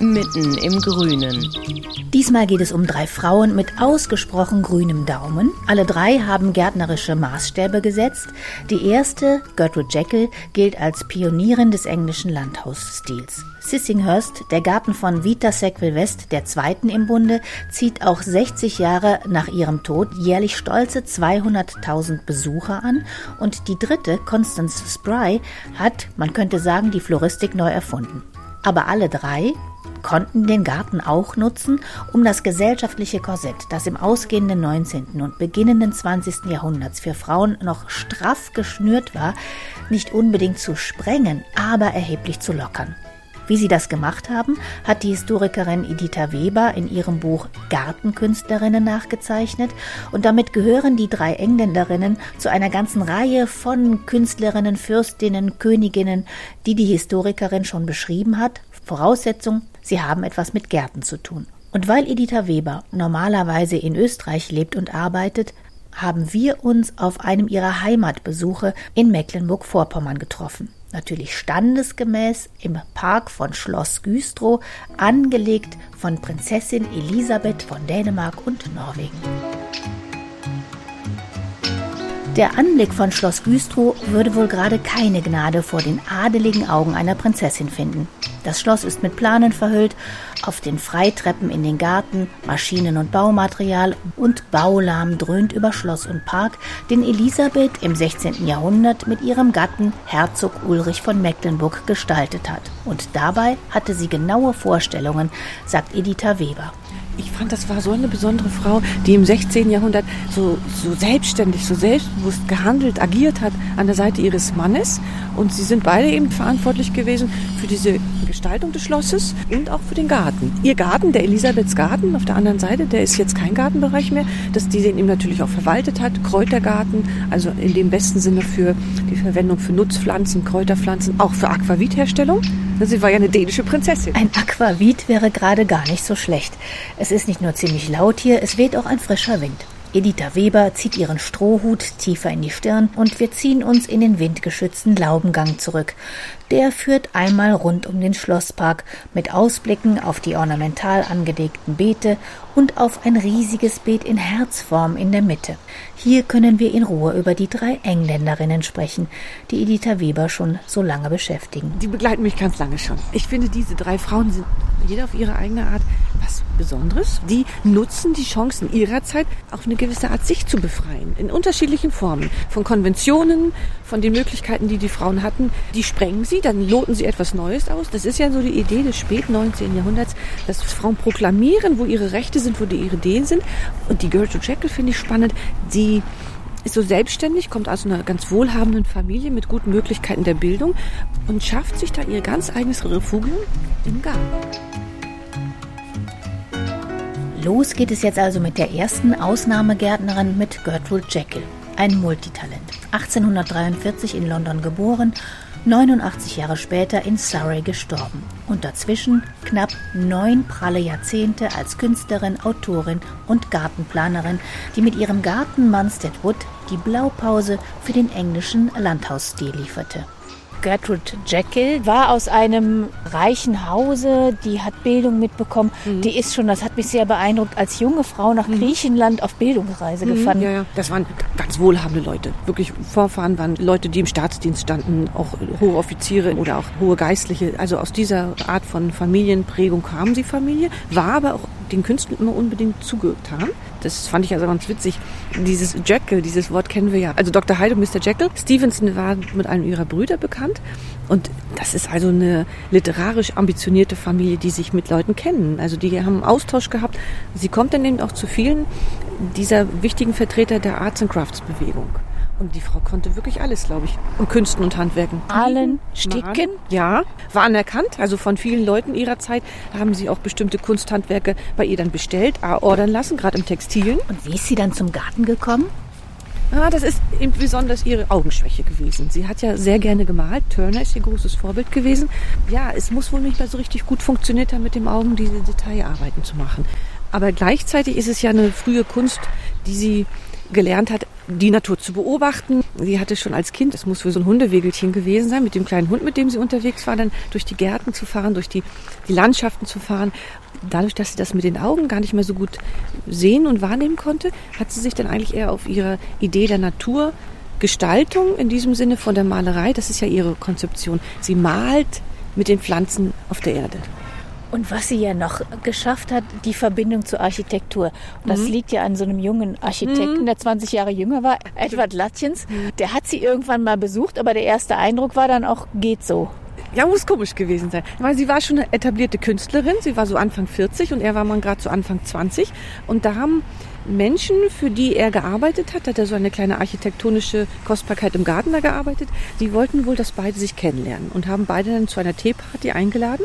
Mitten im Grünen. Diesmal geht es um drei Frauen mit ausgesprochen grünem Daumen. Alle drei haben gärtnerische Maßstäbe gesetzt. Die erste, Gertrude Jekyll, gilt als Pionierin des englischen Landhausstils. Sissinghurst, der Garten von Vita Sackville West, der zweiten im Bunde, zieht auch 60 Jahre nach ihrem Tod jährlich stolze 200.000 Besucher an und die dritte, Constance Spry, hat, man könnte sagen, die Floristik neu erfunden. Aber alle drei konnten den Garten auch nutzen, um das gesellschaftliche Korsett, das im ausgehenden 19. und beginnenden 20. Jahrhunderts für Frauen noch straff geschnürt war, nicht unbedingt zu sprengen, aber erheblich zu lockern. Wie sie das gemacht haben, hat die Historikerin Editha Weber in ihrem Buch Gartenkünstlerinnen nachgezeichnet und damit gehören die drei Engländerinnen zu einer ganzen Reihe von Künstlerinnen, Fürstinnen, Königinnen, die die Historikerin schon beschrieben hat. Voraussetzung, sie haben etwas mit Gärten zu tun. Und weil Editha Weber normalerweise in Österreich lebt und arbeitet, haben wir uns auf einem ihrer Heimatbesuche in Mecklenburg-Vorpommern getroffen natürlich standesgemäß im Park von Schloss Güstrow, angelegt von Prinzessin Elisabeth von Dänemark und Norwegen. Der Anblick von Schloss Güstrow würde wohl gerade keine Gnade vor den adeligen Augen einer Prinzessin finden. Das Schloss ist mit Planen verhüllt, auf den Freitreppen in den Garten, Maschinen und Baumaterial und Baulahm dröhnt über Schloss und Park, den Elisabeth im 16. Jahrhundert mit ihrem Gatten Herzog Ulrich von Mecklenburg gestaltet hat. Und dabei hatte sie genaue Vorstellungen, sagt Editha Weber ich fand, das war so eine besondere Frau, die im 16. Jahrhundert so, so selbstständig, so selbstbewusst gehandelt, agiert hat an der Seite ihres Mannes. Und sie sind beide eben verantwortlich gewesen für diese Gestaltung des Schlosses und auch für den Garten. Ihr Garten, der Elisabeths Garten auf der anderen Seite, der ist jetzt kein Gartenbereich mehr, dass die den eben natürlich auch verwaltet hat. Kräutergarten, also in dem besten Sinne für die Verwendung für Nutzpflanzen, Kräuterpflanzen, auch für Aquavitherstellung. Sie war ja eine dänische Prinzessin. Ein Aquavit wäre gerade gar nicht so schlecht. Es ist nicht nur ziemlich laut hier, es weht auch ein frischer Wind. Editha Weber zieht ihren Strohhut tiefer in die Stirn und wir ziehen uns in den windgeschützten Laubengang zurück. Der führt einmal rund um den Schlosspark mit Ausblicken auf die ornamental angelegten Beete und auf ein riesiges Beet in Herzform in der Mitte. Hier können wir in Ruhe über die drei Engländerinnen sprechen, die Editha Weber schon so lange beschäftigen. Die begleiten mich ganz lange schon. Ich finde, diese drei Frauen sind jeder auf ihre eigene Art was Besonderes. Die nutzen die Chancen ihrer Zeit, auf eine gewisse Art sich zu befreien. In unterschiedlichen Formen. Von Konventionen, von den Möglichkeiten, die die Frauen hatten. Die sprengen sie, dann loten sie etwas Neues aus. Das ist ja so die Idee des spät 19. Jahrhunderts, dass Frauen proklamieren, wo ihre Rechte sind, wo die ihre Ideen sind. Und die Gertrude Jekyll finde ich spannend. Die ist so selbstständig, kommt aus einer ganz wohlhabenden Familie mit guten Möglichkeiten der Bildung und schafft sich da ihr ganz eigenes Refugium im Garten. Los geht es jetzt also mit der ersten Ausnahmegärtnerin mit Gertrude Jekyll, ein Multitalent. 1843 in London geboren, 89 Jahre später in Surrey gestorben und dazwischen knapp neun pralle Jahrzehnte als Künstlerin, Autorin und Gartenplanerin, die mit ihrem Garten Munstead Wood die Blaupause für den englischen Landhausstil lieferte. Gertrude Jekyll war aus einem reichen Hause, die hat Bildung mitbekommen. Mhm. Die ist schon, das hat mich sehr beeindruckt, als junge Frau nach mhm. Griechenland auf Bildungsreise mhm. gefahren. Ja, ja, das waren ganz wohlhabende Leute. Wirklich Vorfahren waren Leute, die im Staatsdienst standen, auch hohe Offiziere oder auch hohe Geistliche. Also aus dieser Art von Familienprägung kam die Familie, war aber auch den Künstlern immer unbedingt zugetan. Das fand ich also ganz witzig. Dieses Jekyll, dieses Wort kennen wir ja. Also Dr. Hyde und Mr. Jekyll. Stevenson war mit einem ihrer Brüder bekannt. Und das ist also eine literarisch ambitionierte Familie, die sich mit Leuten kennen. Also die haben einen Austausch gehabt. Sie kommt dann eben auch zu vielen dieser wichtigen Vertreter der Arts and Crafts Bewegung. Und die Frau konnte wirklich alles, glaube ich. Und Künsten und Handwerken. Malen, sticken? Ja, war anerkannt. Also von vielen Leuten ihrer Zeit haben sie auch bestimmte Kunsthandwerke bei ihr dann bestellt, ordern lassen, gerade im Textilen. Und wie ist sie dann zum Garten gekommen? Ja, das ist eben besonders ihre Augenschwäche gewesen. Sie hat ja sehr gerne gemalt. Turner ist ihr großes Vorbild gewesen. Ja, es muss wohl nicht mehr so richtig gut funktioniert haben, mit dem Augen diese Detailarbeiten zu machen. Aber gleichzeitig ist es ja eine frühe Kunst, die sie gelernt hat, die Natur zu beobachten. Sie hatte schon als Kind, es muss für so ein Hundewegelchen gewesen sein, mit dem kleinen Hund, mit dem sie unterwegs war, dann durch die Gärten zu fahren, durch die, die Landschaften zu fahren. Dadurch, dass sie das mit den Augen gar nicht mehr so gut sehen und wahrnehmen konnte, hat sie sich dann eigentlich eher auf ihre Idee der Naturgestaltung in diesem Sinne von der Malerei, das ist ja ihre Konzeption. Sie malt mit den Pflanzen auf der Erde. Und was sie ja noch geschafft hat, die Verbindung zur Architektur. Und das mhm. liegt ja an so einem jungen Architekten, mhm. der 20 Jahre jünger war, Edward Latjens. Mhm. Der hat sie irgendwann mal besucht, aber der erste Eindruck war dann auch, geht so. Ja, muss komisch gewesen sein. Weil sie war schon eine etablierte Künstlerin. Sie war so Anfang 40 und er war mal gerade so Anfang 20. Und da haben Menschen, für die er gearbeitet hat, hat er so eine kleine architektonische Kostbarkeit im Garten da gearbeitet, die wollten wohl, dass beide sich kennenlernen und haben beide dann zu einer Teeparty eingeladen.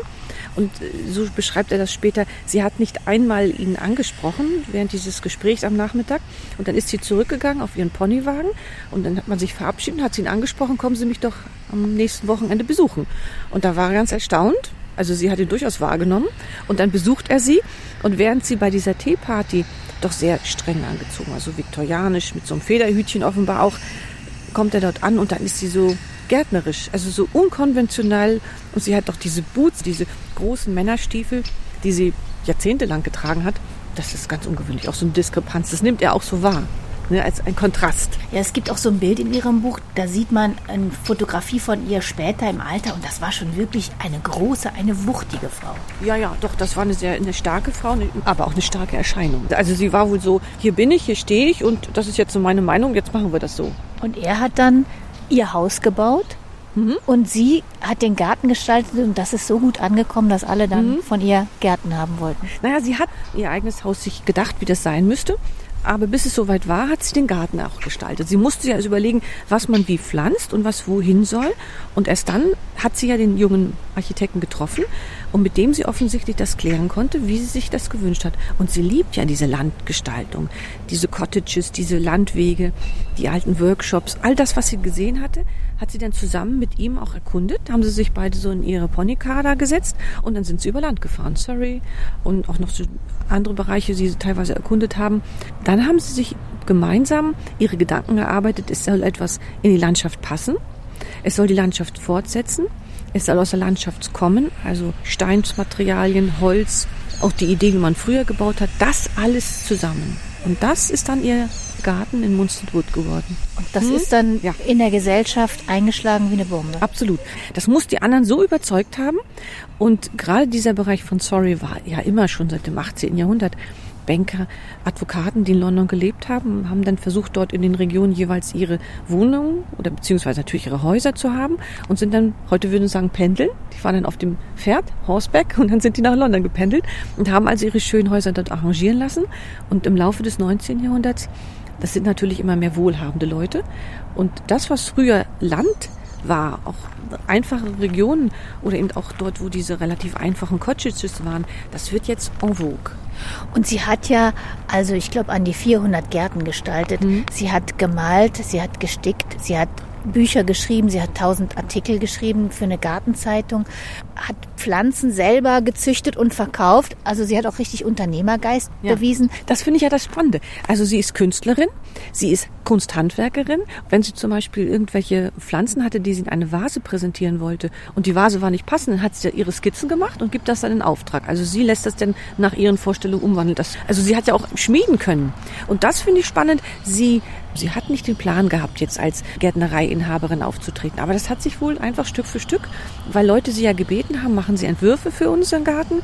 Und äh, so beschreibt er das später. Sie hat nicht einmal ihn angesprochen während dieses Gesprächs am Nachmittag. Und dann ist sie zurückgegangen auf ihren Ponywagen. Und dann hat man sich verabschiedet, hat sie ihn angesprochen, kommen Sie mich doch am nächsten Wochenende besuchen. Und da war er ganz erstaunt. Also sie hat ihn durchaus wahrgenommen. Und dann besucht er sie. Und während sie bei dieser Teeparty doch sehr streng angezogen, also viktorianisch, mit so einem Federhütchen offenbar auch, kommt er dort an und dann ist sie so gärtnerisch, also so unkonventionell. Und sie hat doch diese Boots, diese großen Männerstiefel, die sie jahrzehntelang getragen hat. Das ist ganz ungewöhnlich, auch so eine Diskrepanz. Das nimmt er auch so wahr. Ne, als ein Kontrast. Ja, es gibt auch so ein Bild in Ihrem Buch, da sieht man eine Fotografie von ihr später im Alter und das war schon wirklich eine große, eine wuchtige Frau. Ja, ja, doch, das war eine sehr eine starke Frau, aber auch eine starke Erscheinung. Also sie war wohl so, hier bin ich, hier stehe ich und das ist jetzt so meine Meinung, jetzt machen wir das so. Und er hat dann ihr Haus gebaut. Mhm. Und sie hat den Garten gestaltet und das ist so gut angekommen, dass alle dann mhm. von ihr Gärten haben wollten. Naja, sie hat ihr eigenes Haus sich gedacht, wie das sein müsste. Aber bis es soweit war, hat sie den Garten auch gestaltet. Sie musste sich also überlegen, was man wie pflanzt und was wohin soll. Und erst dann hat sie ja den jungen Architekten getroffen und mit dem sie offensichtlich das klären konnte, wie sie sich das gewünscht hat. Und sie liebt ja diese Landgestaltung, diese Cottages, diese Landwege, die alten Workshops, all das, was sie gesehen hatte, hat sie dann zusammen mit ihm auch erkundet. Haben sie sich beide so in ihre Ponycar gesetzt und dann sind sie über Land gefahren, Surrey und auch noch so andere Bereiche, die sie teilweise erkundet haben. Dann haben sie sich gemeinsam ihre Gedanken erarbeitet, es soll etwas in die Landschaft passen, es soll die Landschaft fortsetzen, es soll aus der Landschaft kommen, also Steinsmaterialien, Holz, auch die Idee, wie man früher gebaut hat, das alles zusammen. Und das ist dann ihr Garten in Munsterwood geworden. Und das hm? ist dann ja. in der Gesellschaft eingeschlagen wie eine Bombe. Absolut. Das muss die anderen so überzeugt haben. Und gerade dieser Bereich von Sorry war ja immer schon seit dem 18. Jahrhundert Banker, Advokaten, die in London gelebt haben, haben dann versucht, dort in den Regionen jeweils ihre Wohnungen oder beziehungsweise natürlich ihre Häuser zu haben und sind dann, heute würden wir sagen, pendeln. Die fahren dann auf dem Pferd, Horseback, und dann sind die nach London gependelt und haben also ihre schönen Häuser dort arrangieren lassen. Und im Laufe des 19. Jahrhunderts das sind natürlich immer mehr wohlhabende Leute. Und das, was früher Land war, auch einfache Regionen oder eben auch dort, wo diese relativ einfachen Cottages waren, das wird jetzt en vogue. Und sie hat ja, also ich glaube, an die 400 Gärten gestaltet. Mhm. Sie hat gemalt, sie hat gestickt, sie hat Bücher geschrieben, sie hat tausend Artikel geschrieben für eine Gartenzeitung, hat Pflanzen selber gezüchtet und verkauft. Also sie hat auch richtig Unternehmergeist Ja. bewiesen. Das finde ich ja das Spannende. Also sie ist Künstlerin, sie ist Kunsthandwerkerin. Wenn sie zum Beispiel irgendwelche Pflanzen hatte, die sie in eine Vase präsentieren wollte und die Vase war nicht passend, dann hat sie ihre Skizzen gemacht und gibt das dann in Auftrag. Also sie lässt das dann nach ihren Vorstellungen umwandeln. Das, also sie hat ja auch schmieden können. Und das finde ich spannend. Sie, sie hat nicht den Plan gehabt, jetzt als Gärtnereiinhaberin aufzutreten. Aber das hat sich wohl einfach Stück für Stück, weil Leute sie ja gebeten haben, machen sie Entwürfe für unseren Garten.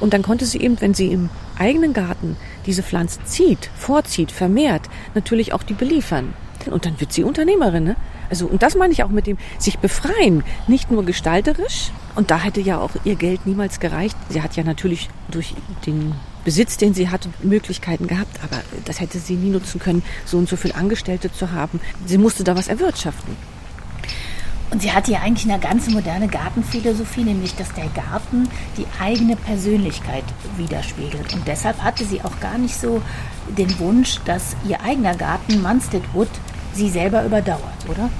Und dann konnte sie eben, wenn sie im eigenen Garten diese Pflanzen zieht, vorzieht, vermehrt, natürlich auch die beliefern. Und dann wird sie Unternehmerin. Ne? Also, und das meine ich auch mit dem sich befreien, nicht nur gestalterisch. Und da hätte ja auch ihr Geld niemals gereicht. Sie hat ja natürlich durch den Besitz, den sie hatte, Möglichkeiten gehabt, aber das hätte sie nie nutzen können, so und so viel Angestellte zu haben. Sie musste da was erwirtschaften. Und sie hatte ja eigentlich eine ganz moderne Gartenphilosophie, nämlich dass der Garten die eigene Persönlichkeit widerspiegelt. Und deshalb hatte sie auch gar nicht so den Wunsch, dass ihr eigener Garten Munstead Wood sie selber überdauert, oder?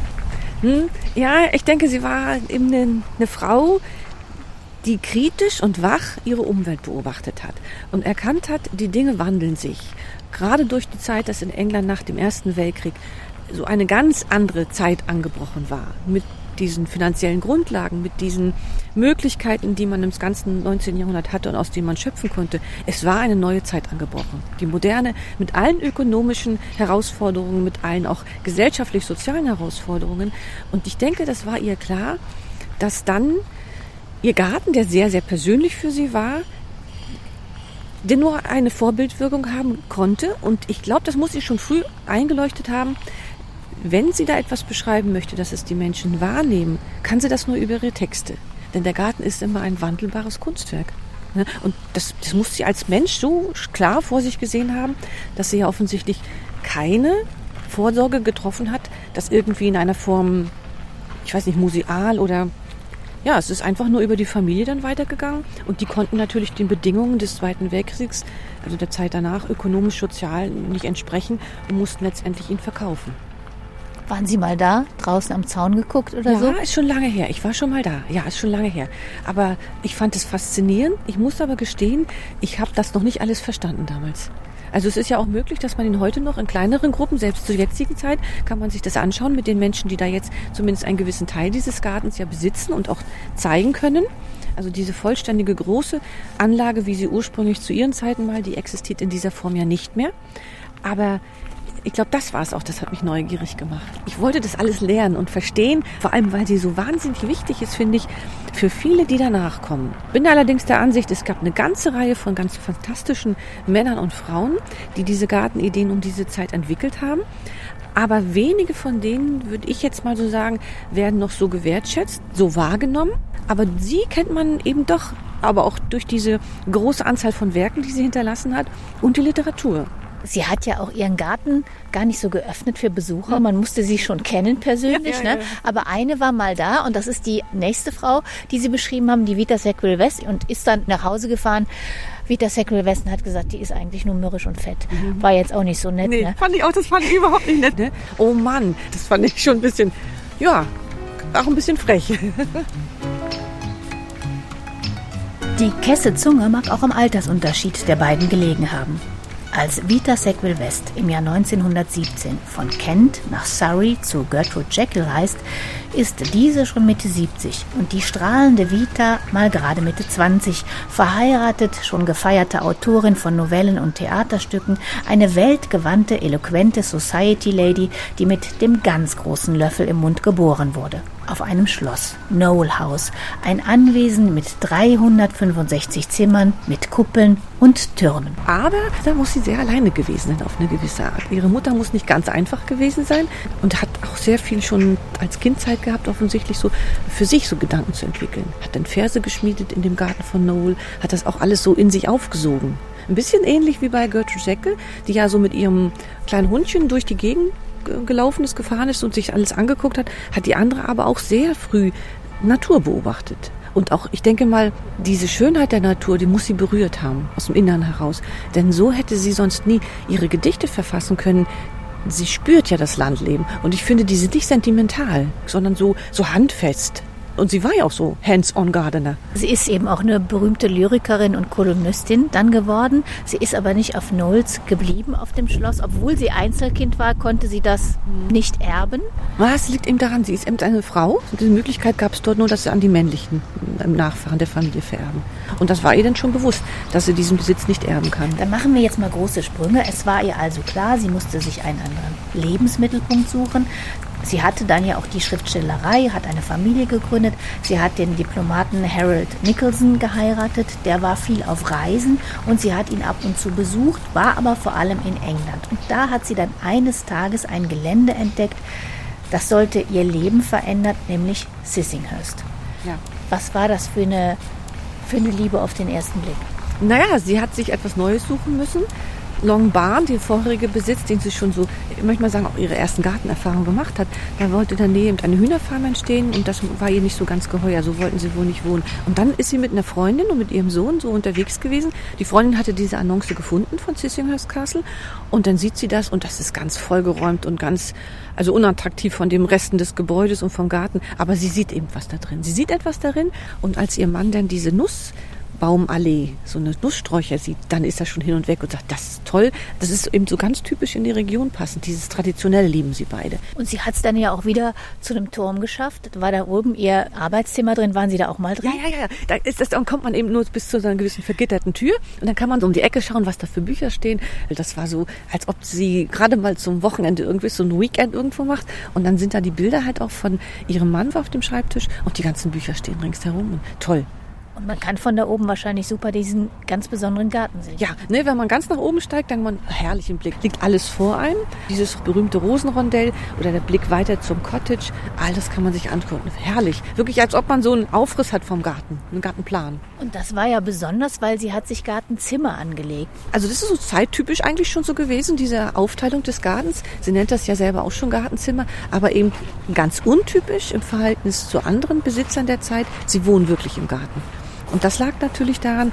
Hm, ja, ich denke, sie war eben eine, eine Frau, die kritisch und wach ihre Umwelt beobachtet hat und erkannt hat, die Dinge wandeln sich. Gerade durch die Zeit, dass in England nach dem Ersten Weltkrieg so eine ganz andere Zeit angebrochen war. Mit diesen finanziellen Grundlagen, mit diesen Möglichkeiten, die man im ganzen 19. Jahrhundert hatte und aus denen man schöpfen konnte. Es war eine neue Zeit angebrochen. Die moderne, mit allen ökonomischen Herausforderungen, mit allen auch gesellschaftlich-sozialen Herausforderungen. Und ich denke, das war ihr klar, dass dann ihr Garten, der sehr, sehr persönlich für sie war, der nur eine Vorbildwirkung haben konnte. Und ich glaube, das muss sie schon früh eingeleuchtet haben. Wenn sie da etwas beschreiben möchte, dass es die Menschen wahrnehmen, kann sie das nur über ihre Texte. Denn der Garten ist immer ein wandelbares Kunstwerk. Ne? Und das, das muss sie als Mensch so klar vor sich gesehen haben, dass sie ja offensichtlich keine Vorsorge getroffen hat, dass irgendwie in einer Form, ich weiß nicht, museal oder ja, es ist einfach nur über die Familie dann weitergegangen und die konnten natürlich den Bedingungen des Zweiten Weltkriegs, also der Zeit danach, ökonomisch, sozial nicht entsprechen und mussten letztendlich ihn verkaufen. Waren Sie mal da, draußen am Zaun geguckt oder Ja, so? ist schon lange her. Ich war schon mal da. Ja, ist schon lange her. Aber ich fand es faszinierend. Ich muss aber gestehen, ich habe das noch nicht alles verstanden damals. Also es ist ja auch möglich, dass man ihn heute noch in kleineren Gruppen, selbst zur jetzigen Zeit, kann man sich das anschauen mit den Menschen, die da jetzt zumindest einen gewissen Teil dieses Gartens ja besitzen und auch zeigen können. Also diese vollständige große Anlage, wie sie ursprünglich zu ihren Zeiten mal, die existiert in dieser Form ja nicht mehr. Aber ich glaube, das war es auch, das hat mich neugierig gemacht. Ich wollte das alles lernen und verstehen, vor allem weil sie so wahnsinnig wichtig ist, finde ich, für viele, die danach kommen. Bin allerdings der Ansicht, es gab eine ganze Reihe von ganz fantastischen Männern und Frauen, die diese Gartenideen um diese Zeit entwickelt haben. Aber wenige von denen, würde ich jetzt mal so sagen, werden noch so gewertschätzt, so wahrgenommen. Aber sie kennt man eben doch, aber auch durch diese große Anzahl von Werken, die sie hinterlassen hat und die Literatur. Sie hat ja auch ihren Garten gar nicht so geöffnet für Besucher. Man musste sie schon kennen persönlich. Ja, ja, ne? ja. Aber eine war mal da und das ist die nächste Frau, die Sie beschrieben haben, die Vita Sackville West und ist dann nach Hause gefahren. Vita Sackville West und hat gesagt, die ist eigentlich nur mürrisch und fett. War jetzt auch nicht so nett. Nee, Ne? fand ich auch, das fand ich überhaupt nicht nett. Ne? Oh Mann, das fand ich schon ein bisschen, ja, auch ein bisschen frech. Die Kesse Zunge mag auch am Altersunterschied der beiden gelegen haben. Als Vita Sackville West im Jahr 1917 von Kent nach Surrey zu Gertrude Jekyll reist, ist diese schon Mitte 70 und die strahlende Vita mal gerade Mitte 20, verheiratet, schon gefeierte Autorin von Novellen und Theaterstücken, eine weltgewandte, eloquente Society Lady, die mit dem ganz großen Löffel im Mund geboren wurde. Auf einem Schloss, Knowle House, ein Anwesen mit 365 Zimmern, mit Kuppeln und Türmen. Aber da muss sie sehr alleine gewesen sein auf eine gewisse Art. Ihre Mutter muss nicht ganz einfach gewesen sein und hat auch sehr viel schon als Kind Zeit gehabt, offensichtlich so für sich so Gedanken zu entwickeln. Hat dann Verse geschmiedet in dem Garten von Noel, hat das auch alles so in sich aufgesogen. Ein bisschen ähnlich wie bei Gertrude Jekyll, die ja so mit ihrem kleinen Hundchen durch die Gegend ge- gelaufen ist, gefahren ist und sich alles angeguckt hat, hat die andere aber auch sehr früh Natur beobachtet. Und auch, ich denke mal, diese Schönheit der Natur, die muss sie berührt haben, aus dem Innern heraus. Denn so hätte sie sonst nie ihre Gedichte verfassen können. Sie spürt ja das Landleben. Und ich finde, die sind nicht sentimental, sondern so, so handfest. Und sie war ja auch so Hands-on-Gardener. Sie ist eben auch eine berühmte Lyrikerin und Kolumnistin dann geworden. Sie ist aber nicht auf Knowles geblieben auf dem Schloss. Obwohl sie Einzelkind war, konnte sie das nicht erben. Was liegt eben daran? Sie ist eben eine Frau. Diese Möglichkeit gab es dort nur, dass sie an die männlichen Nachfahren der Familie vererben. Und das war ihr dann schon bewusst, dass sie diesen Besitz nicht erben kann. Dann machen wir jetzt mal große Sprünge. Es war ihr also klar, sie musste sich einen anderen Lebensmittelpunkt suchen. Sie hatte dann ja auch die Schriftstellerei, hat eine Familie gegründet. Sie hat den Diplomaten Harold Nicholson geheiratet. Der war viel auf Reisen und sie hat ihn ab und zu besucht, war aber vor allem in England. Und da hat sie dann eines Tages ein Gelände entdeckt, das sollte ihr Leben verändern, nämlich Sissinghurst. Ja. Was war das für eine, für eine Liebe auf den ersten Blick? Naja, sie hat sich etwas Neues suchen müssen. Long Barn, der vorherige Besitz, den sie schon so, ich möchte mal sagen, auch ihre ersten Gartenerfahrungen gemacht hat, da wollte Nähe eine Hühnerfarm entstehen und das war ihr nicht so ganz geheuer, so wollten sie wohl nicht wohnen. Und dann ist sie mit einer Freundin und mit ihrem Sohn so unterwegs gewesen. Die Freundin hatte diese Annonce gefunden von Sissinghurst Castle und dann sieht sie das und das ist ganz vollgeräumt und ganz, also unattraktiv von dem Resten des Gebäudes und vom Garten, aber sie sieht eben was da drin. Sie sieht etwas darin und als ihr Mann dann diese Nuss Baumallee, so eine Nusssträucher sieht, dann ist er schon hin und weg und sagt, das ist toll. Das ist eben so ganz typisch in die Region passend. Dieses Traditionelle lieben sie beide. Und sie hat es dann ja auch wieder zu einem Turm geschafft. War da oben ihr Arbeitszimmer drin? Waren Sie da auch mal drin? Ja, ja, ja. Da ist das, dann kommt man eben nur bis zu so einer gewissen vergitterten Tür und dann kann man so um die Ecke schauen, was da für Bücher stehen. Das war so, als ob sie gerade mal zum Wochenende irgendwie so ein Weekend irgendwo macht und dann sind da die Bilder halt auch von ihrem Mann auf dem Schreibtisch und die ganzen Bücher stehen ringsherum. Und toll. Und man kann von da oben wahrscheinlich super diesen ganz besonderen Garten sehen. Ja, ne, wenn man ganz nach oben steigt, dann hat man einen herrlichen Blick. Liegt alles vor einem. Dieses berühmte Rosenrondell oder der Blick weiter zum Cottage. All das kann man sich angucken. Herrlich. Wirklich, als ob man so einen Aufriss hat vom Garten. Einen Gartenplan. Und das war ja besonders, weil sie hat sich Gartenzimmer angelegt. Also das ist so zeittypisch eigentlich schon so gewesen, diese Aufteilung des Gartens. Sie nennt das ja selber auch schon Gartenzimmer, aber eben ganz untypisch im Verhältnis zu anderen Besitzern der Zeit. Sie wohnen wirklich im Garten. Und das lag natürlich daran,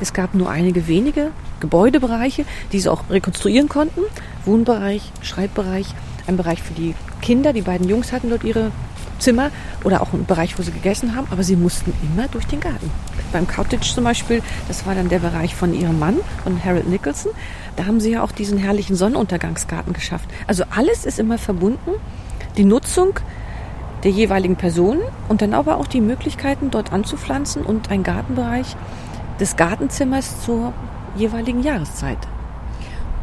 es gab nur einige wenige Gebäudebereiche, die sie auch rekonstruieren konnten. Wohnbereich, Schreibbereich, ein Bereich für die Kinder. Die beiden Jungs hatten dort ihre Zimmer oder auch ein Bereich, wo sie gegessen haben, aber sie mussten immer durch den Garten. Beim Cottage zum Beispiel, das war dann der Bereich von ihrem Mann, von Harold Nicholson, da haben sie ja auch diesen herrlichen Sonnenuntergangsgarten geschafft. Also alles ist immer verbunden. Die Nutzung der jeweiligen Personen und dann aber auch die Möglichkeiten, dort anzupflanzen und ein Gartenbereich des Gartenzimmers zur jeweiligen Jahreszeit.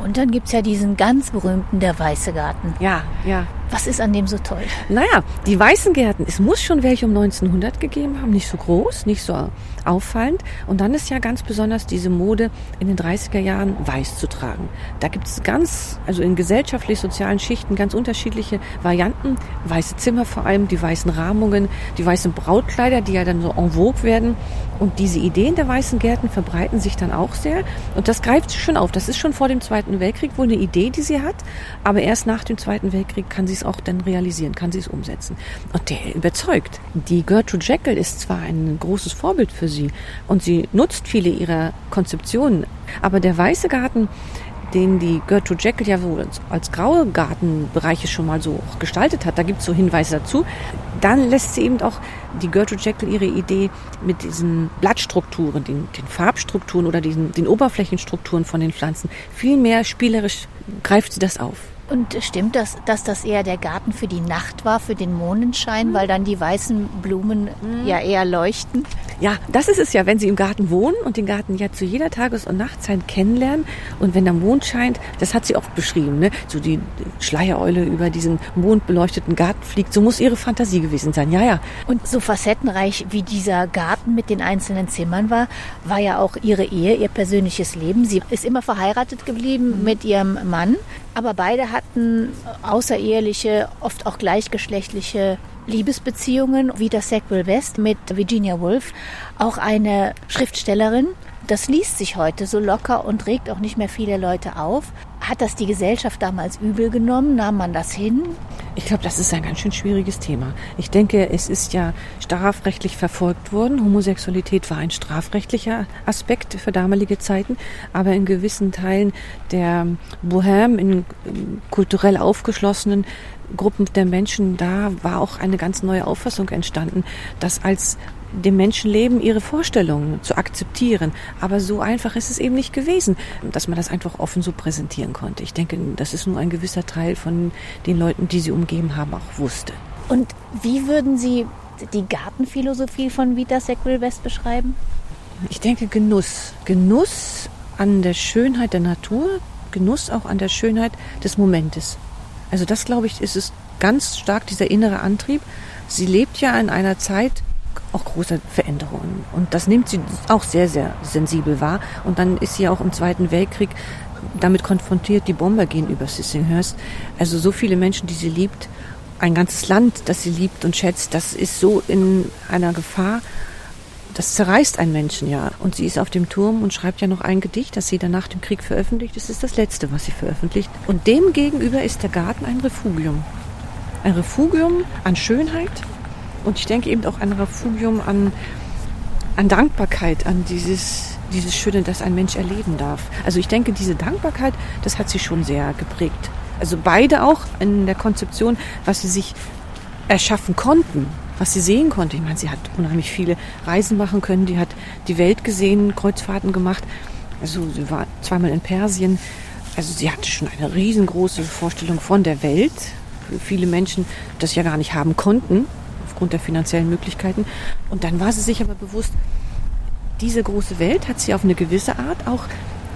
Und dann gibt es ja diesen ganz berühmten, der Weiße Garten. Ja, ja. Was ist an dem so toll? Naja, die weißen Gärten, es muss schon welche um 1900 gegeben haben, nicht so groß, nicht so auffallend. Und dann ist ja ganz besonders diese Mode in den 30er Jahren weiß zu tragen. Da gibt es ganz, also in gesellschaftlich-sozialen Schichten ganz unterschiedliche Varianten. Weiße Zimmer vor allem, die weißen Rahmungen, die weißen Brautkleider, die ja dann so en vogue werden. Und diese Ideen der weißen Gärten verbreiten sich dann auch sehr. Und das greift sie schon auf. Das ist schon vor dem Zweiten Weltkrieg wohl eine Idee, die sie hat. Aber erst nach dem Zweiten Weltkrieg kann sie es auch dann realisieren, kann sie es umsetzen. Und der überzeugt. Die Gertrude Jekyll ist zwar ein großes Vorbild für sie und sie nutzt viele ihrer Konzeptionen, aber der Weiße Garten, den die Gertrude Jekyll ja wohl als graue Gartenbereiche schon mal so gestaltet hat, da gibt es so Hinweise dazu, dann lässt sie eben auch die Gertrude Jekyll ihre Idee mit diesen Blattstrukturen, den, den Farbstrukturen oder diesen, den Oberflächenstrukturen von den Pflanzen viel mehr spielerisch greift sie das auf. Und stimmt das, dass das eher der Garten für die Nacht war, für den Mondenschein, mhm. weil dann die weißen Blumen mhm. ja eher leuchten? Ja, das ist es ja, wenn Sie im Garten wohnen und den Garten ja zu jeder Tages- und Nachtzeit kennenlernen und wenn der Mond scheint, das hat sie oft beschrieben, ne? so die Schleiereule über diesen mondbeleuchteten Garten fliegt, so muss ihre Fantasie gewesen sein, ja, ja. Und so facettenreich wie dieser Garten mit den einzelnen Zimmern war, war ja auch ihre Ehe, ihr persönliches Leben. Sie ist immer verheiratet geblieben mhm. mit ihrem Mann, aber beide hatten außereheliche, oft auch gleichgeschlechtliche Liebesbeziehungen, wie das Sackville West mit Virginia Woolf, auch eine Schriftstellerin. Das liest sich heute so locker und regt auch nicht mehr viele Leute auf. Hat das die Gesellschaft damals übel genommen? Nahm man das hin? Ich glaube, das ist ein ganz schön schwieriges Thema. Ich denke, es ist ja strafrechtlich verfolgt worden. Homosexualität war ein strafrechtlicher Aspekt für damalige Zeiten, aber in gewissen Teilen der Bohème, in kulturell aufgeschlossenen Gruppen der Menschen, da war auch eine ganz neue Auffassung entstanden, dass als dem Menschenleben ihre Vorstellungen zu akzeptieren. Aber so einfach ist es eben nicht gewesen, dass man das einfach offen so präsentieren konnte. Ich denke, das ist nur ein gewisser Teil von den Leuten, die sie umgeben haben, auch wusste. Und wie würden Sie die Gartenphilosophie von Vita Sackville West beschreiben? Ich denke Genuss. Genuss an der Schönheit der Natur, Genuss auch an der Schönheit des Momentes. Also das, glaube ich, ist es ganz stark, dieser innere Antrieb. Sie lebt ja in einer Zeit, auch große Veränderungen. Und das nimmt sie auch sehr, sehr sensibel wahr. Und dann ist sie auch im Zweiten Weltkrieg damit konfrontiert, die Bomber gehen über Sissinghurst. Also so viele Menschen, die sie liebt, ein ganzes Land, das sie liebt und schätzt, das ist so in einer Gefahr, das zerreißt einen Menschen ja. Und sie ist auf dem Turm und schreibt ja noch ein Gedicht, das sie dann nach dem Krieg veröffentlicht. Das ist das letzte, was sie veröffentlicht. Und dem gegenüber ist der Garten ein Refugium. Ein Refugium an Schönheit, und ich denke eben auch ein Refugium an, an Dankbarkeit, an dieses, dieses Schöne, das ein Mensch erleben darf. Also ich denke, diese Dankbarkeit, das hat sie schon sehr geprägt. Also beide auch in der Konzeption, was sie sich erschaffen konnten, was sie sehen konnte. Ich meine, sie hat unheimlich viele Reisen machen können, die hat die Welt gesehen, Kreuzfahrten gemacht. Also sie war zweimal in Persien. Also sie hatte schon eine riesengroße Vorstellung von der Welt. Viele Menschen das ja gar nicht haben konnten aufgrund der finanziellen Möglichkeiten. Und dann war sie sich aber bewusst, diese große Welt hat sie auf eine gewisse Art auch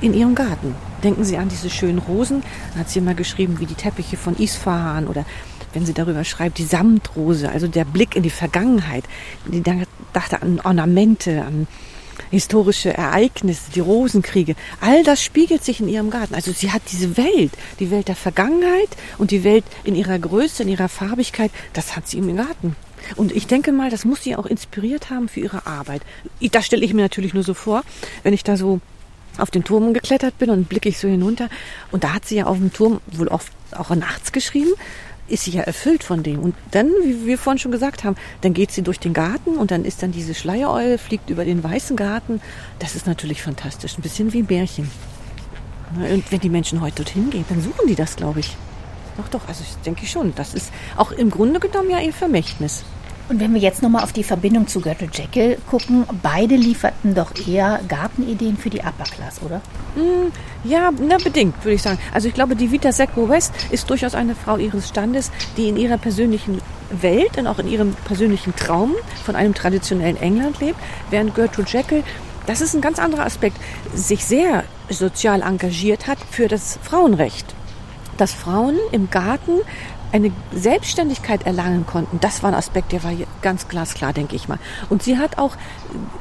in ihrem Garten. Denken Sie an diese schönen Rosen. Da hat sie immer geschrieben, wie die Teppiche von Isfahan oder wenn sie darüber schreibt, die Samtrose, also der Blick in die Vergangenheit. Die dachte an Ornamente, an historische Ereignisse, die Rosenkriege. All das spiegelt sich in ihrem Garten. Also sie hat diese Welt, die Welt der Vergangenheit und die Welt in ihrer Größe, in ihrer Farbigkeit, das hat sie im Garten. Und ich denke mal, das muss sie auch inspiriert haben für ihre Arbeit. Das stelle ich mir natürlich nur so vor, wenn ich da so auf den Turm geklettert bin und blicke ich so hinunter. Und da hat sie ja auf dem Turm wohl oft auch nachts geschrieben, ist sie ja erfüllt von dem. Und dann, wie wir vorhin schon gesagt haben, dann geht sie durch den Garten und dann ist dann diese Schleiereule, fliegt über den weißen Garten. Das ist natürlich fantastisch. Ein bisschen wie ein Märchen. Und wenn die Menschen heute dorthin gehen, dann suchen die das, glaube ich. Doch, doch, also ich denke schon. Das ist auch im Grunde genommen ja ihr Vermächtnis. Und wenn wir jetzt nochmal auf die Verbindung zu Göttel Jekyll gucken, beide lieferten doch eher Gartenideen für die Upper Class, oder? Mm, ja, na, bedingt, würde ich sagen. Also ich glaube, die Vita Sackville West ist durchaus eine Frau ihres Standes, die in ihrer persönlichen Welt und auch in ihrem persönlichen Traum von einem traditionellen England lebt, während Gertrude Jekyll das ist ein ganz anderer Aspekt, sich sehr sozial engagiert hat für das Frauenrecht dass Frauen im Garten eine Selbstständigkeit erlangen konnten, das war ein Aspekt, der war ganz glasklar, denke ich mal. Und sie hat auch,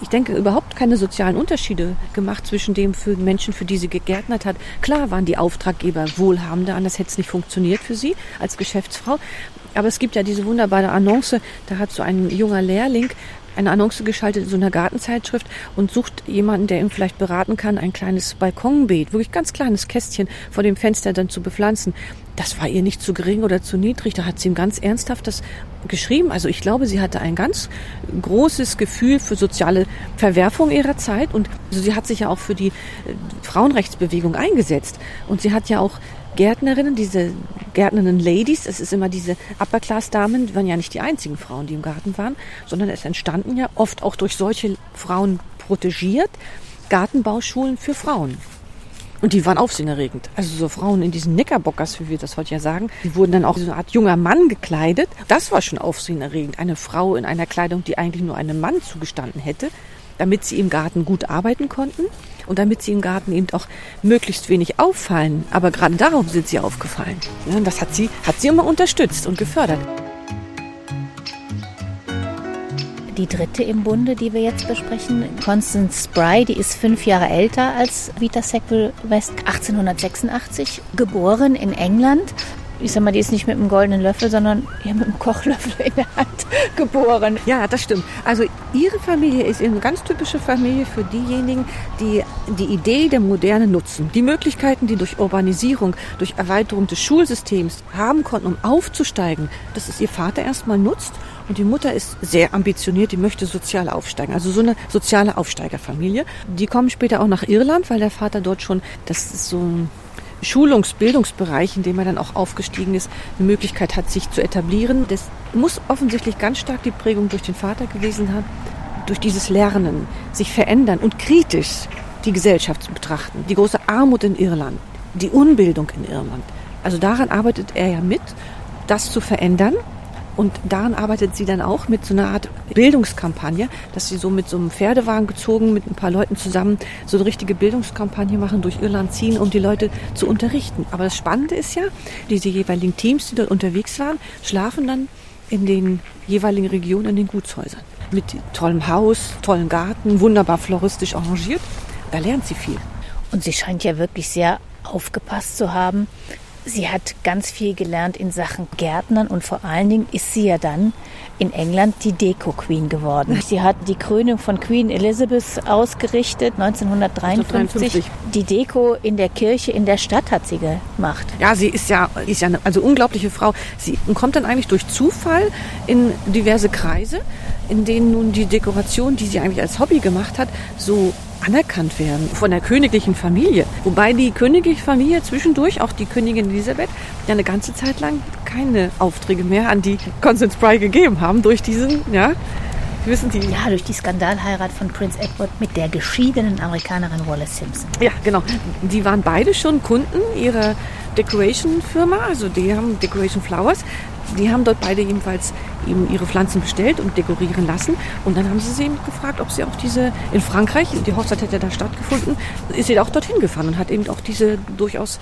ich denke, überhaupt keine sozialen Unterschiede gemacht zwischen dem für Menschen, für die sie gegärtnert hat. Klar waren die Auftraggeber Wohlhabende, anders hätte es nicht funktioniert für sie als Geschäftsfrau. Aber es gibt ja diese wunderbare Annonce, da hat so ein junger Lehrling eine Annonce geschaltet in so einer Gartenzeitschrift und sucht jemanden, der ihm vielleicht beraten kann, ein kleines Balkonbeet, wirklich ganz kleines Kästchen vor dem Fenster dann zu bepflanzen. Das war ihr nicht zu gering oder zu niedrig. Da hat sie ihm ganz ernsthaft das geschrieben. Also ich glaube, sie hatte ein ganz großes Gefühl für soziale Verwerfung ihrer Zeit und also sie hat sich ja auch für die äh, Frauenrechtsbewegung eingesetzt. Und sie hat ja auch Gärtnerinnen, diese Gärtnerinnen Ladies, es ist immer diese Upper-Class-Damen, die waren ja nicht die einzigen Frauen, die im Garten waren, sondern es entstanden ja oft auch durch solche Frauen protegiert Gartenbauschulen für Frauen. Und die waren aufsehenerregend. Also so Frauen in diesen Knickerbockers, wie wir das heute ja sagen, die wurden dann auch so eine Art junger Mann gekleidet. Das war schon aufsehenerregend. Eine Frau in einer Kleidung, die eigentlich nur einem Mann zugestanden hätte, damit sie im Garten gut arbeiten konnten und damit sie im Garten eben auch möglichst wenig auffallen. Aber gerade darum sind sie aufgefallen. Das hat sie, hat sie immer unterstützt und gefördert. Die dritte im Bunde, die wir jetzt besprechen, Constance Spry, die ist fünf Jahre älter als Vita Sackville West, 1886 geboren in England. Ich sag mal, die ist nicht mit einem goldenen Löffel, sondern ja, mit einem Kochlöffel in der Hand geboren. Ja, das stimmt. Also Ihre Familie ist eine ganz typische Familie für diejenigen, die die Idee der Moderne nutzen. Die Möglichkeiten, die durch Urbanisierung, durch Erweiterung des Schulsystems haben konnten, um aufzusteigen, dass es ihr Vater erstmal nutzt. Und die Mutter ist sehr ambitioniert, die möchte sozial aufsteigen. Also so eine soziale Aufsteigerfamilie. Die kommen später auch nach Irland, weil der Vater dort schon, das ist so ein Schulungs-, Bildungsbereich, in dem er dann auch aufgestiegen ist, eine Möglichkeit hat, sich zu etablieren. Das muss offensichtlich ganz stark die Prägung durch den Vater gewesen haben, durch dieses Lernen, sich verändern und kritisch die Gesellschaft zu betrachten. Die große Armut in Irland, die Unbildung in Irland. Also daran arbeitet er ja mit, das zu verändern und daran arbeitet sie dann auch mit so einer Art Bildungskampagne, dass sie so mit so einem Pferdewagen gezogen, mit ein paar Leuten zusammen so eine richtige Bildungskampagne machen, durch Irland ziehen, um die Leute zu unterrichten. Aber das Spannende ist ja, diese jeweiligen Teams, die dort unterwegs waren, schlafen dann in den jeweiligen Regionen in den Gutshäusern. Mit tollem Haus, tollen Garten, wunderbar floristisch arrangiert. Da lernt sie viel. Und sie scheint ja wirklich sehr aufgepasst zu haben, Sie hat ganz viel gelernt in Sachen Gärtnern und vor allen Dingen ist sie ja dann in England die Deko-Queen geworden. Sie hat die Krönung von Queen Elizabeth ausgerichtet, 1953. Die Deko in der Kirche in der Stadt hat sie gemacht. Ja, sie ist ja, ist ja eine also unglaubliche Frau. Sie kommt dann eigentlich durch Zufall in diverse Kreise, in denen nun die Dekoration, die sie eigentlich als Hobby gemacht hat, so anerkannt werden von der königlichen Familie. Wobei die königliche Familie zwischendurch, auch die Königin Elisabeth, ja eine ganze Zeit lang keine Aufträge mehr an die Constance Fry gegeben haben durch diesen, ja, wissen die. Ja, durch die Skandalheirat von Prince Edward mit der geschiedenen Amerikanerin Wallace Simpson. Ja, genau. Die waren beide schon Kunden ihrer Decoration-Firma, also die haben Decoration Flowers. Die haben dort beide ebenfalls eben ihre Pflanzen bestellt und dekorieren lassen. Und dann haben sie sie eben gefragt, ob sie auch diese in Frankreich, die Hochzeit hätte da stattgefunden, ist sie auch dorthin gefahren und hat eben auch diese durchaus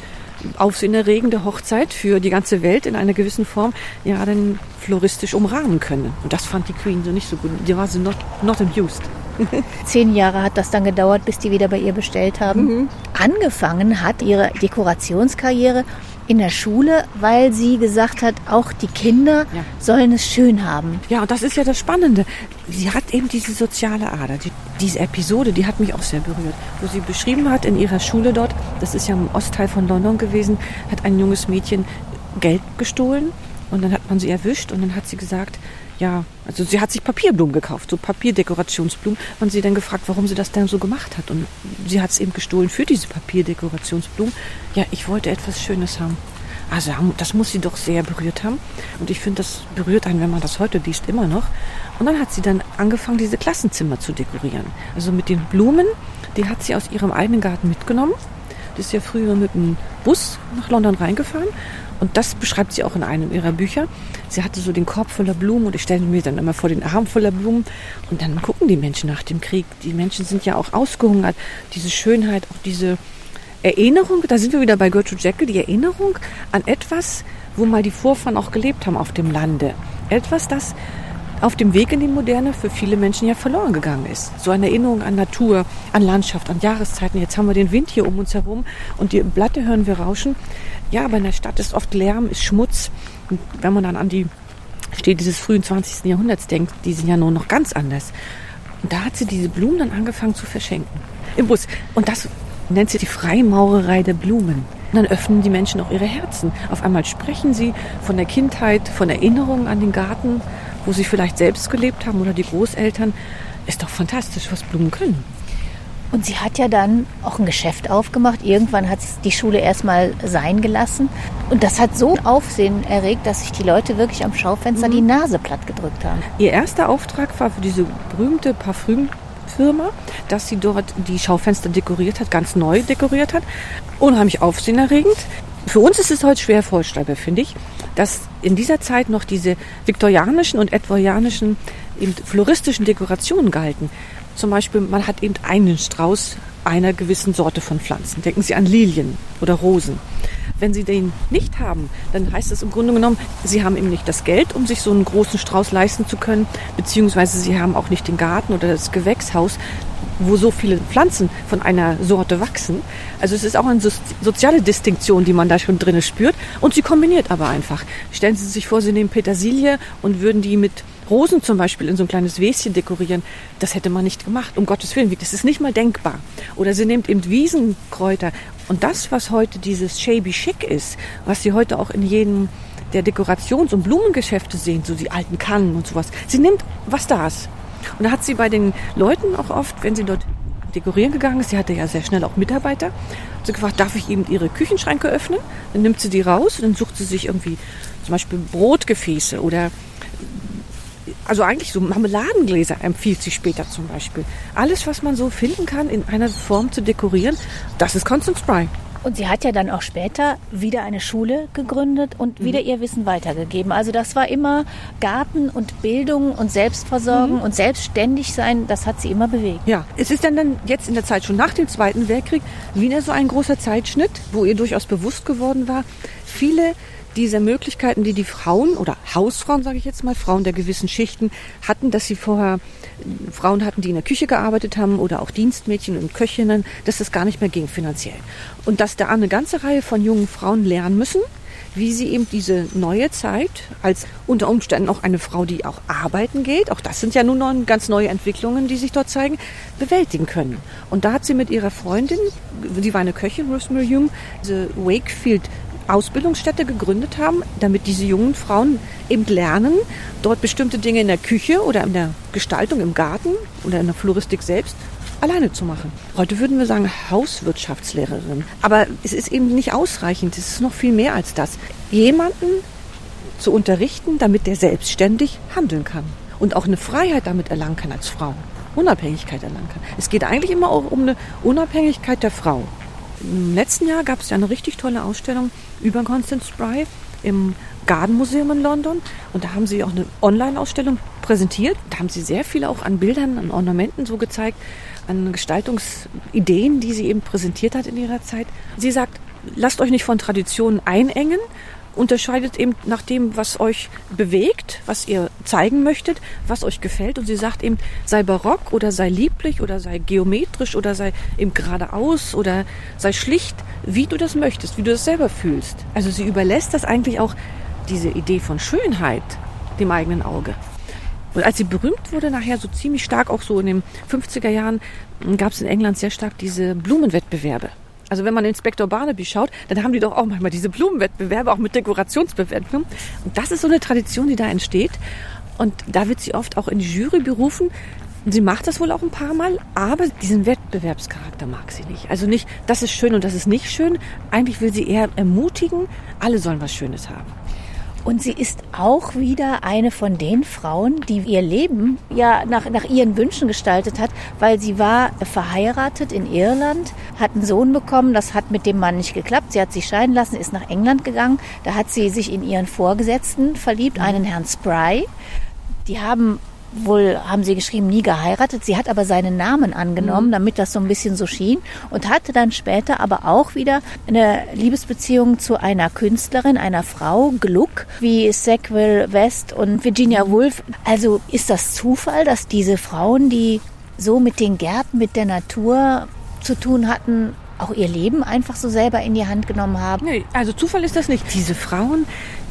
aufsehenerregende Hochzeit für die ganze Welt in einer gewissen Form ja dann floristisch umrahmen können. Und das fand die Queen so nicht so gut. Die war so not, not amused. Zehn Jahre hat das dann gedauert, bis die wieder bei ihr bestellt haben. Mhm. Angefangen hat ihre Dekorationskarriere in der Schule, weil sie gesagt hat, auch die Kinder ja. sollen es schön haben. Ja, und das ist ja das Spannende. Sie hat eben diese soziale Ader. Die, diese Episode, die hat mich auch sehr berührt, wo sie beschrieben hat in ihrer Schule dort, das ist ja im Ostteil von London gewesen, hat ein junges Mädchen Geld gestohlen und dann hat man sie erwischt und dann hat sie gesagt, ja, also sie hat sich Papierblumen gekauft, so Papierdekorationsblumen. Und sie dann gefragt, warum sie das denn so gemacht hat. Und sie hat es eben gestohlen für diese Papierdekorationsblumen. Ja, ich wollte etwas Schönes haben. Also das muss sie doch sehr berührt haben. Und ich finde, das berührt einen, wenn man das heute liest, immer noch. Und dann hat sie dann angefangen, diese Klassenzimmer zu dekorieren. Also mit den Blumen, die hat sie aus ihrem eigenen Garten mitgenommen. Ist ja früher mit dem Bus nach London reingefahren und das beschreibt sie auch in einem ihrer Bücher. Sie hatte so den Korb voller Blumen und ich stelle mir dann immer vor den Arm voller Blumen. Und dann gucken die Menschen nach dem Krieg. Die Menschen sind ja auch ausgehungert. Diese Schönheit, auch diese Erinnerung, da sind wir wieder bei Gertrude Jekyll, die Erinnerung an etwas, wo mal die Vorfahren auch gelebt haben auf dem Lande. Etwas, das auf dem Weg in die Moderne für viele Menschen ja verloren gegangen ist. So eine Erinnerung an Natur, an Landschaft, an Jahreszeiten. Jetzt haben wir den Wind hier um uns herum und die Blatte hören wir rauschen. Ja, aber in der Stadt ist oft Lärm, ist Schmutz. Und wenn man dann an die steht dieses frühen 20. Jahrhunderts denkt, die sind ja nun noch ganz anders. Und da hat sie diese Blumen dann angefangen zu verschenken. Im Bus. Und das nennt sie die Freimaurerei der Blumen. Und dann öffnen die Menschen auch ihre Herzen. Auf einmal sprechen sie von der Kindheit, von Erinnerungen an den Garten, wo sie vielleicht selbst gelebt haben oder die Großeltern. Ist doch fantastisch, was Blumen können. Und sie hat ja dann auch ein Geschäft aufgemacht. Irgendwann hat die Schule erstmal sein gelassen. Und das hat so Aufsehen erregt, dass sich die Leute wirklich am Schaufenster mhm. die Nase platt gedrückt haben. Ihr erster Auftrag war für diese berühmte Parfümfirma, dass sie dort die Schaufenster dekoriert hat, ganz neu dekoriert hat. Unheimlich aufsehenerregend. Für uns ist es heute schwer vorstellbar, finde ich, dass in dieser Zeit noch diese viktorianischen und edwardianischen floristischen Dekorationen galten. Zum Beispiel, man hat eben einen Strauß einer gewissen Sorte von Pflanzen. Denken Sie an Lilien oder Rosen. Wenn sie den nicht haben, dann heißt es im Grunde genommen, sie haben eben nicht das Geld, um sich so einen großen Strauß leisten zu können, beziehungsweise sie haben auch nicht den Garten oder das Gewächshaus, wo so viele Pflanzen von einer Sorte wachsen. Also es ist auch eine soziale Distinktion, die man da schon drinnen spürt. Und sie kombiniert aber einfach. Stellen Sie sich vor, Sie nehmen Petersilie und würden die mit Rosen zum Beispiel in so ein kleines Wäschen dekorieren. Das hätte man nicht gemacht, um Gottes Willen. Das ist nicht mal denkbar. Oder sie nimmt eben Wiesenkräuter. Und das, was heute dieses shabby chic ist, was Sie heute auch in jedem der Dekorations- und Blumengeschäfte sehen, so die alten Kannen und sowas. Sie nimmt, was da ist. Und da hat sie bei den Leuten auch oft, wenn sie dort dekorieren gegangen ist, sie hatte ja sehr schnell auch Mitarbeiter, hat sie gefragt, darf ich eben ihre Küchenschränke öffnen? Dann nimmt sie die raus und dann sucht sie sich irgendwie zum Beispiel Brotgefäße oder also eigentlich so Marmeladengläser empfiehlt sie später zum Beispiel. Alles, was man so finden kann, in einer Form zu dekorieren, das ist Constance Spry. Und sie hat ja dann auch später wieder eine Schule gegründet und mhm. wieder ihr Wissen weitergegeben. Also das war immer Garten und Bildung und Selbstversorgen mhm. und selbstständig sein, das hat sie immer bewegt. Ja, es ist dann, dann jetzt in der Zeit schon nach dem Zweiten Weltkrieg wieder so ein großer Zeitschnitt, wo ihr durchaus bewusst geworden war, viele diese Möglichkeiten, die die Frauen oder Hausfrauen, sage ich jetzt mal, Frauen der gewissen Schichten hatten, dass sie vorher Frauen hatten, die in der Küche gearbeitet haben oder auch Dienstmädchen und Köchinnen, dass das gar nicht mehr ging finanziell. Und dass da eine ganze Reihe von jungen Frauen lernen müssen, wie sie eben diese neue Zeit als unter Umständen auch eine Frau, die auch arbeiten geht, auch das sind ja nun ganz neue Entwicklungen, die sich dort zeigen, bewältigen können. Und da hat sie mit ihrer Freundin, die war eine Köchin, Rosemary Hume, diese Wakefield Ausbildungsstätte gegründet haben, damit diese jungen Frauen eben lernen, dort bestimmte Dinge in der Küche oder in der Gestaltung im Garten oder in der Floristik selbst alleine zu machen. Heute würden wir sagen Hauswirtschaftslehrerin. Aber es ist eben nicht ausreichend. Es ist noch viel mehr als das. Jemanden zu unterrichten, damit der selbstständig handeln kann und auch eine Freiheit damit erlangen kann als Frau. Unabhängigkeit erlangen kann. Es geht eigentlich immer auch um eine Unabhängigkeit der Frau. Im letzten Jahr gab es ja eine richtig tolle Ausstellung über Constance Spry im Garden Museum in London. Und da haben sie auch eine Online-Ausstellung präsentiert. Da haben sie sehr viel auch an Bildern, an Ornamenten so gezeigt, an Gestaltungsideen, die sie eben präsentiert hat in ihrer Zeit. Sie sagt, lasst euch nicht von Traditionen einengen, unterscheidet eben nach dem, was euch bewegt, was ihr zeigen möchtet, was euch gefällt. Und sie sagt eben, sei barock oder sei lieblich oder sei geometrisch oder sei eben geradeaus oder sei schlicht, wie du das möchtest, wie du das selber fühlst. Also sie überlässt das eigentlich auch, diese Idee von Schönheit, dem eigenen Auge. Und als sie berühmt wurde, nachher so ziemlich stark, auch so in den 50er Jahren, gab es in England sehr stark diese Blumenwettbewerbe. Also wenn man Inspektor Barnaby schaut, dann haben die doch auch manchmal diese Blumenwettbewerbe, auch mit Dekorationsbewertungen. Und das ist so eine Tradition, die da entsteht. Und da wird sie oft auch in die Jury berufen. Und sie macht das wohl auch ein paar Mal, aber diesen Wettbewerbscharakter mag sie nicht. Also nicht, das ist schön und das ist nicht schön. Eigentlich will sie eher ermutigen, alle sollen was Schönes haben. Und sie ist auch wieder eine von den Frauen, die ihr Leben ja nach, nach ihren Wünschen gestaltet hat, weil sie war verheiratet in Irland, hat einen Sohn bekommen, das hat mit dem Mann nicht geklappt. Sie hat sich scheiden lassen, ist nach England gegangen. Da hat sie sich in ihren Vorgesetzten verliebt, einen Herrn Spry. Die haben wohl haben sie geschrieben, nie geheiratet. Sie hat aber seinen Namen angenommen, mhm. damit das so ein bisschen so schien und hatte dann später aber auch wieder eine Liebesbeziehung zu einer Künstlerin, einer Frau, Gluck, wie Sackville West und Virginia mhm. Woolf. Also ist das Zufall, dass diese Frauen, die so mit den Gärten, mit der Natur zu tun hatten, auch ihr Leben einfach so selber in die Hand genommen haben? Nee, also Zufall ist das nicht. Diese Frauen,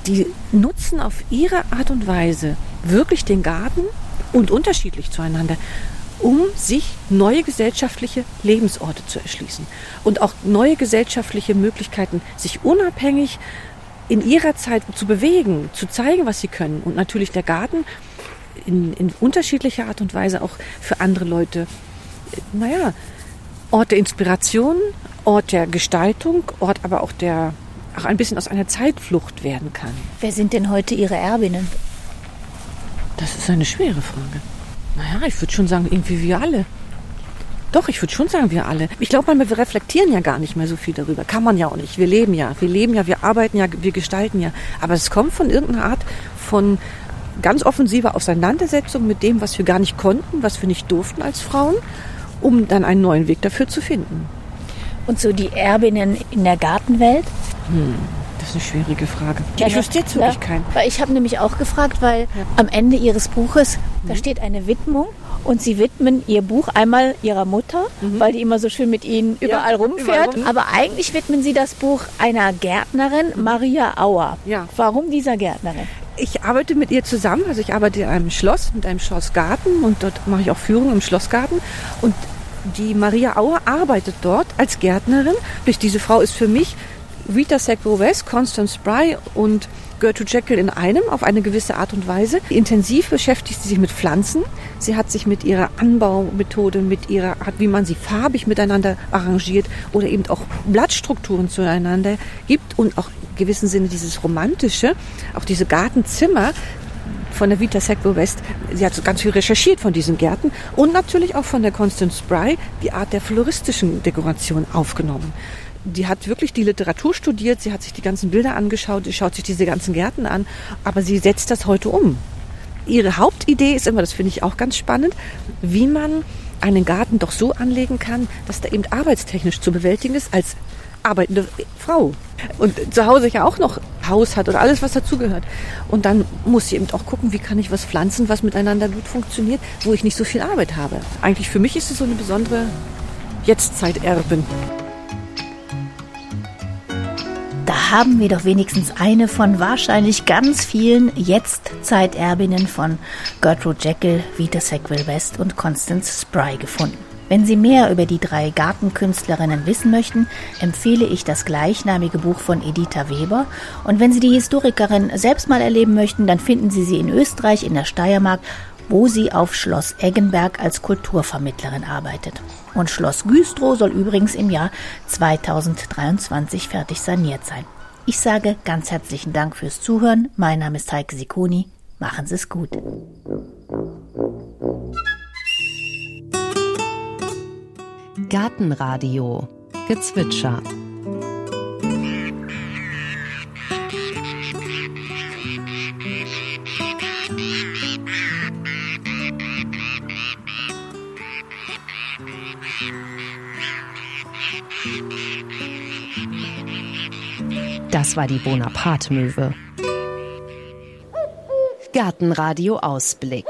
die nutzen auf ihre Art und Weise wirklich den Garten und unterschiedlich zueinander, um sich neue gesellschaftliche Lebensorte zu erschließen und auch neue gesellschaftliche Möglichkeiten, sich unabhängig in ihrer Zeit zu bewegen, zu zeigen, was sie können. Und natürlich der Garten in, in unterschiedlicher Art und Weise auch für andere Leute, naja, Ort der Inspiration, Ort der Gestaltung, Ort aber auch der auch ein bisschen aus einer Zeitflucht werden kann. Wer sind denn heute Ihre Erbinnen? Das ist eine schwere Frage. Naja, ich würde schon sagen, irgendwie wir alle. Doch, ich würde schon sagen, wir alle. Ich glaube mal, wir reflektieren ja gar nicht mehr so viel darüber. Kann man ja auch nicht. Wir leben ja. Wir leben ja, wir arbeiten ja, wir gestalten ja. Aber es kommt von irgendeiner Art von ganz offensiver Auseinandersetzung mit dem, was wir gar nicht konnten, was wir nicht durften als Frauen, um dann einen neuen Weg dafür zu finden. Und so die Erbinnen in der Gartenwelt? Hm, ist eine schwierige Frage. ich wüsste jetzt wirklich keinen. Weil ich habe nämlich auch gefragt, weil am Ende ihres Buches, da steht eine Widmung und sie widmen ihr Buch einmal ihrer Mutter, weil die immer so schön mit ihnen überall rumfährt. überall rum. Aber eigentlich widmen sie das Buch einer Gärtnerin, Maria Auer. Ja. Warum dieser Gärtnerin? Ich arbeite mit ihr zusammen, also ich arbeite in einem Schloss, mit einem Schlossgarten und dort mache ich auch Führung im Schlossgarten. Und die Maria Auer arbeitet dort als Gärtnerin. Durch diese Frau ist für mich Rita West, Constance Spry und Gertrude Jekyll in einem auf eine gewisse Art und Weise. Intensiv beschäftigt sie sich mit Pflanzen. Sie hat sich mit ihrer Anbaumethode, mit ihrer Art, wie man sie farbig miteinander arrangiert oder eben auch Blattstrukturen zueinander gibt und auch in gewissem Sinne dieses Romantische, auch diese Gartenzimmer, von der Vita Sackville West. Sie hat so ganz viel recherchiert von diesen Gärten und natürlich auch von der Constance Spry die Art der floristischen Dekoration aufgenommen. Die hat wirklich die Literatur studiert, sie hat sich die ganzen Bilder angeschaut, sie schaut sich diese ganzen Gärten an, aber sie setzt das heute um. Ihre Hauptidee ist immer, das finde ich auch ganz spannend, wie man einen Garten doch so anlegen kann, dass der eben arbeitstechnisch zu bewältigen ist als arbeitende Frau. Und zu Hause ja auch noch Haus hat oder alles, was dazugehört. Und dann muss sie eben auch gucken, wie kann ich was pflanzen, was miteinander gut funktioniert, wo ich nicht so viel Arbeit habe. Eigentlich für mich ist es so eine besondere Jetztzeiterbin. Haben wir doch wenigstens eine von wahrscheinlich ganz vielen Jetzt-Zeiterbinnen von Gertrude Jekyll, Vita Sackville West und Constance Spry gefunden. Wenn Sie mehr über die drei Gartenkünstlerinnen wissen möchten, empfehle ich das gleichnamige Buch von Editha Weber. Und wenn Sie die Historikerin selbst mal erleben möchten, dann finden Sie sie in Österreich, in der Steiermark, wo sie auf Schloss Eggenberg als Kulturvermittlerin arbeitet. Und Schloss Güstrow soll übrigens im Jahr 2023 fertig saniert sein. Ich sage ganz herzlichen Dank fürs Zuhören. Mein Name ist Heike Sikoni. Machen Sie es gut. Gartenradio Gezwitscher Das war die Bonaparte-Möwe. Gartenradio Ausblick.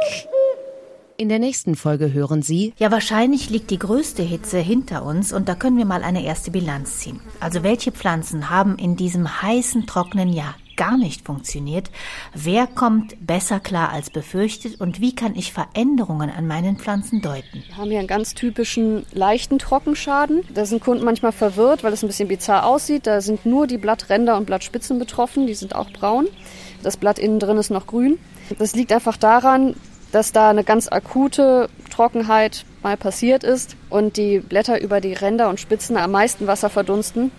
In der nächsten Folge hören Sie Ja, wahrscheinlich liegt die größte Hitze hinter uns und da können wir mal eine erste Bilanz ziehen. Also welche Pflanzen haben in diesem heißen, trockenen Jahr gar nicht funktioniert? Wer kommt besser klar als befürchtet und wie kann ich Veränderungen an meinen Pflanzen deuten? Wir haben hier einen ganz typischen leichten Trockenschaden. Da sind Kunden manchmal verwirrt, weil es ein bisschen bizarr aussieht. Da sind nur die Blattränder und Blattspitzen betroffen, die sind auch braun. Das Blatt innen drin ist noch grün. Das liegt einfach daran, dass da eine ganz akute Trockenheit mal passiert ist und die Blätter über die Ränder und Spitzen am meisten Wasser verdunsten.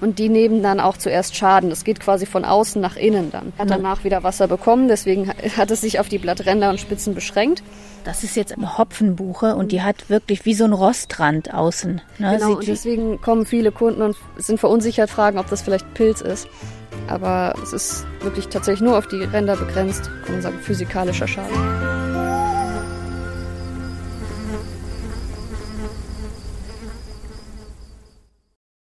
Und die nehmen dann auch zuerst Schaden. Das geht quasi von außen nach innen dann. Hat danach wieder Wasser bekommen, deswegen hat es sich auf die Blattränder und Spitzen beschränkt. Das ist jetzt eine Hopfenbuche und die hat wirklich wie so ein Rostrand außen. Ne? Genau, Sieht und deswegen kommen viele Kunden und sind verunsichert, fragen, ob das vielleicht Pilz ist. Aber es ist wirklich tatsächlich nur auf die Ränder begrenzt, kann man sagen, physikalischer Schaden.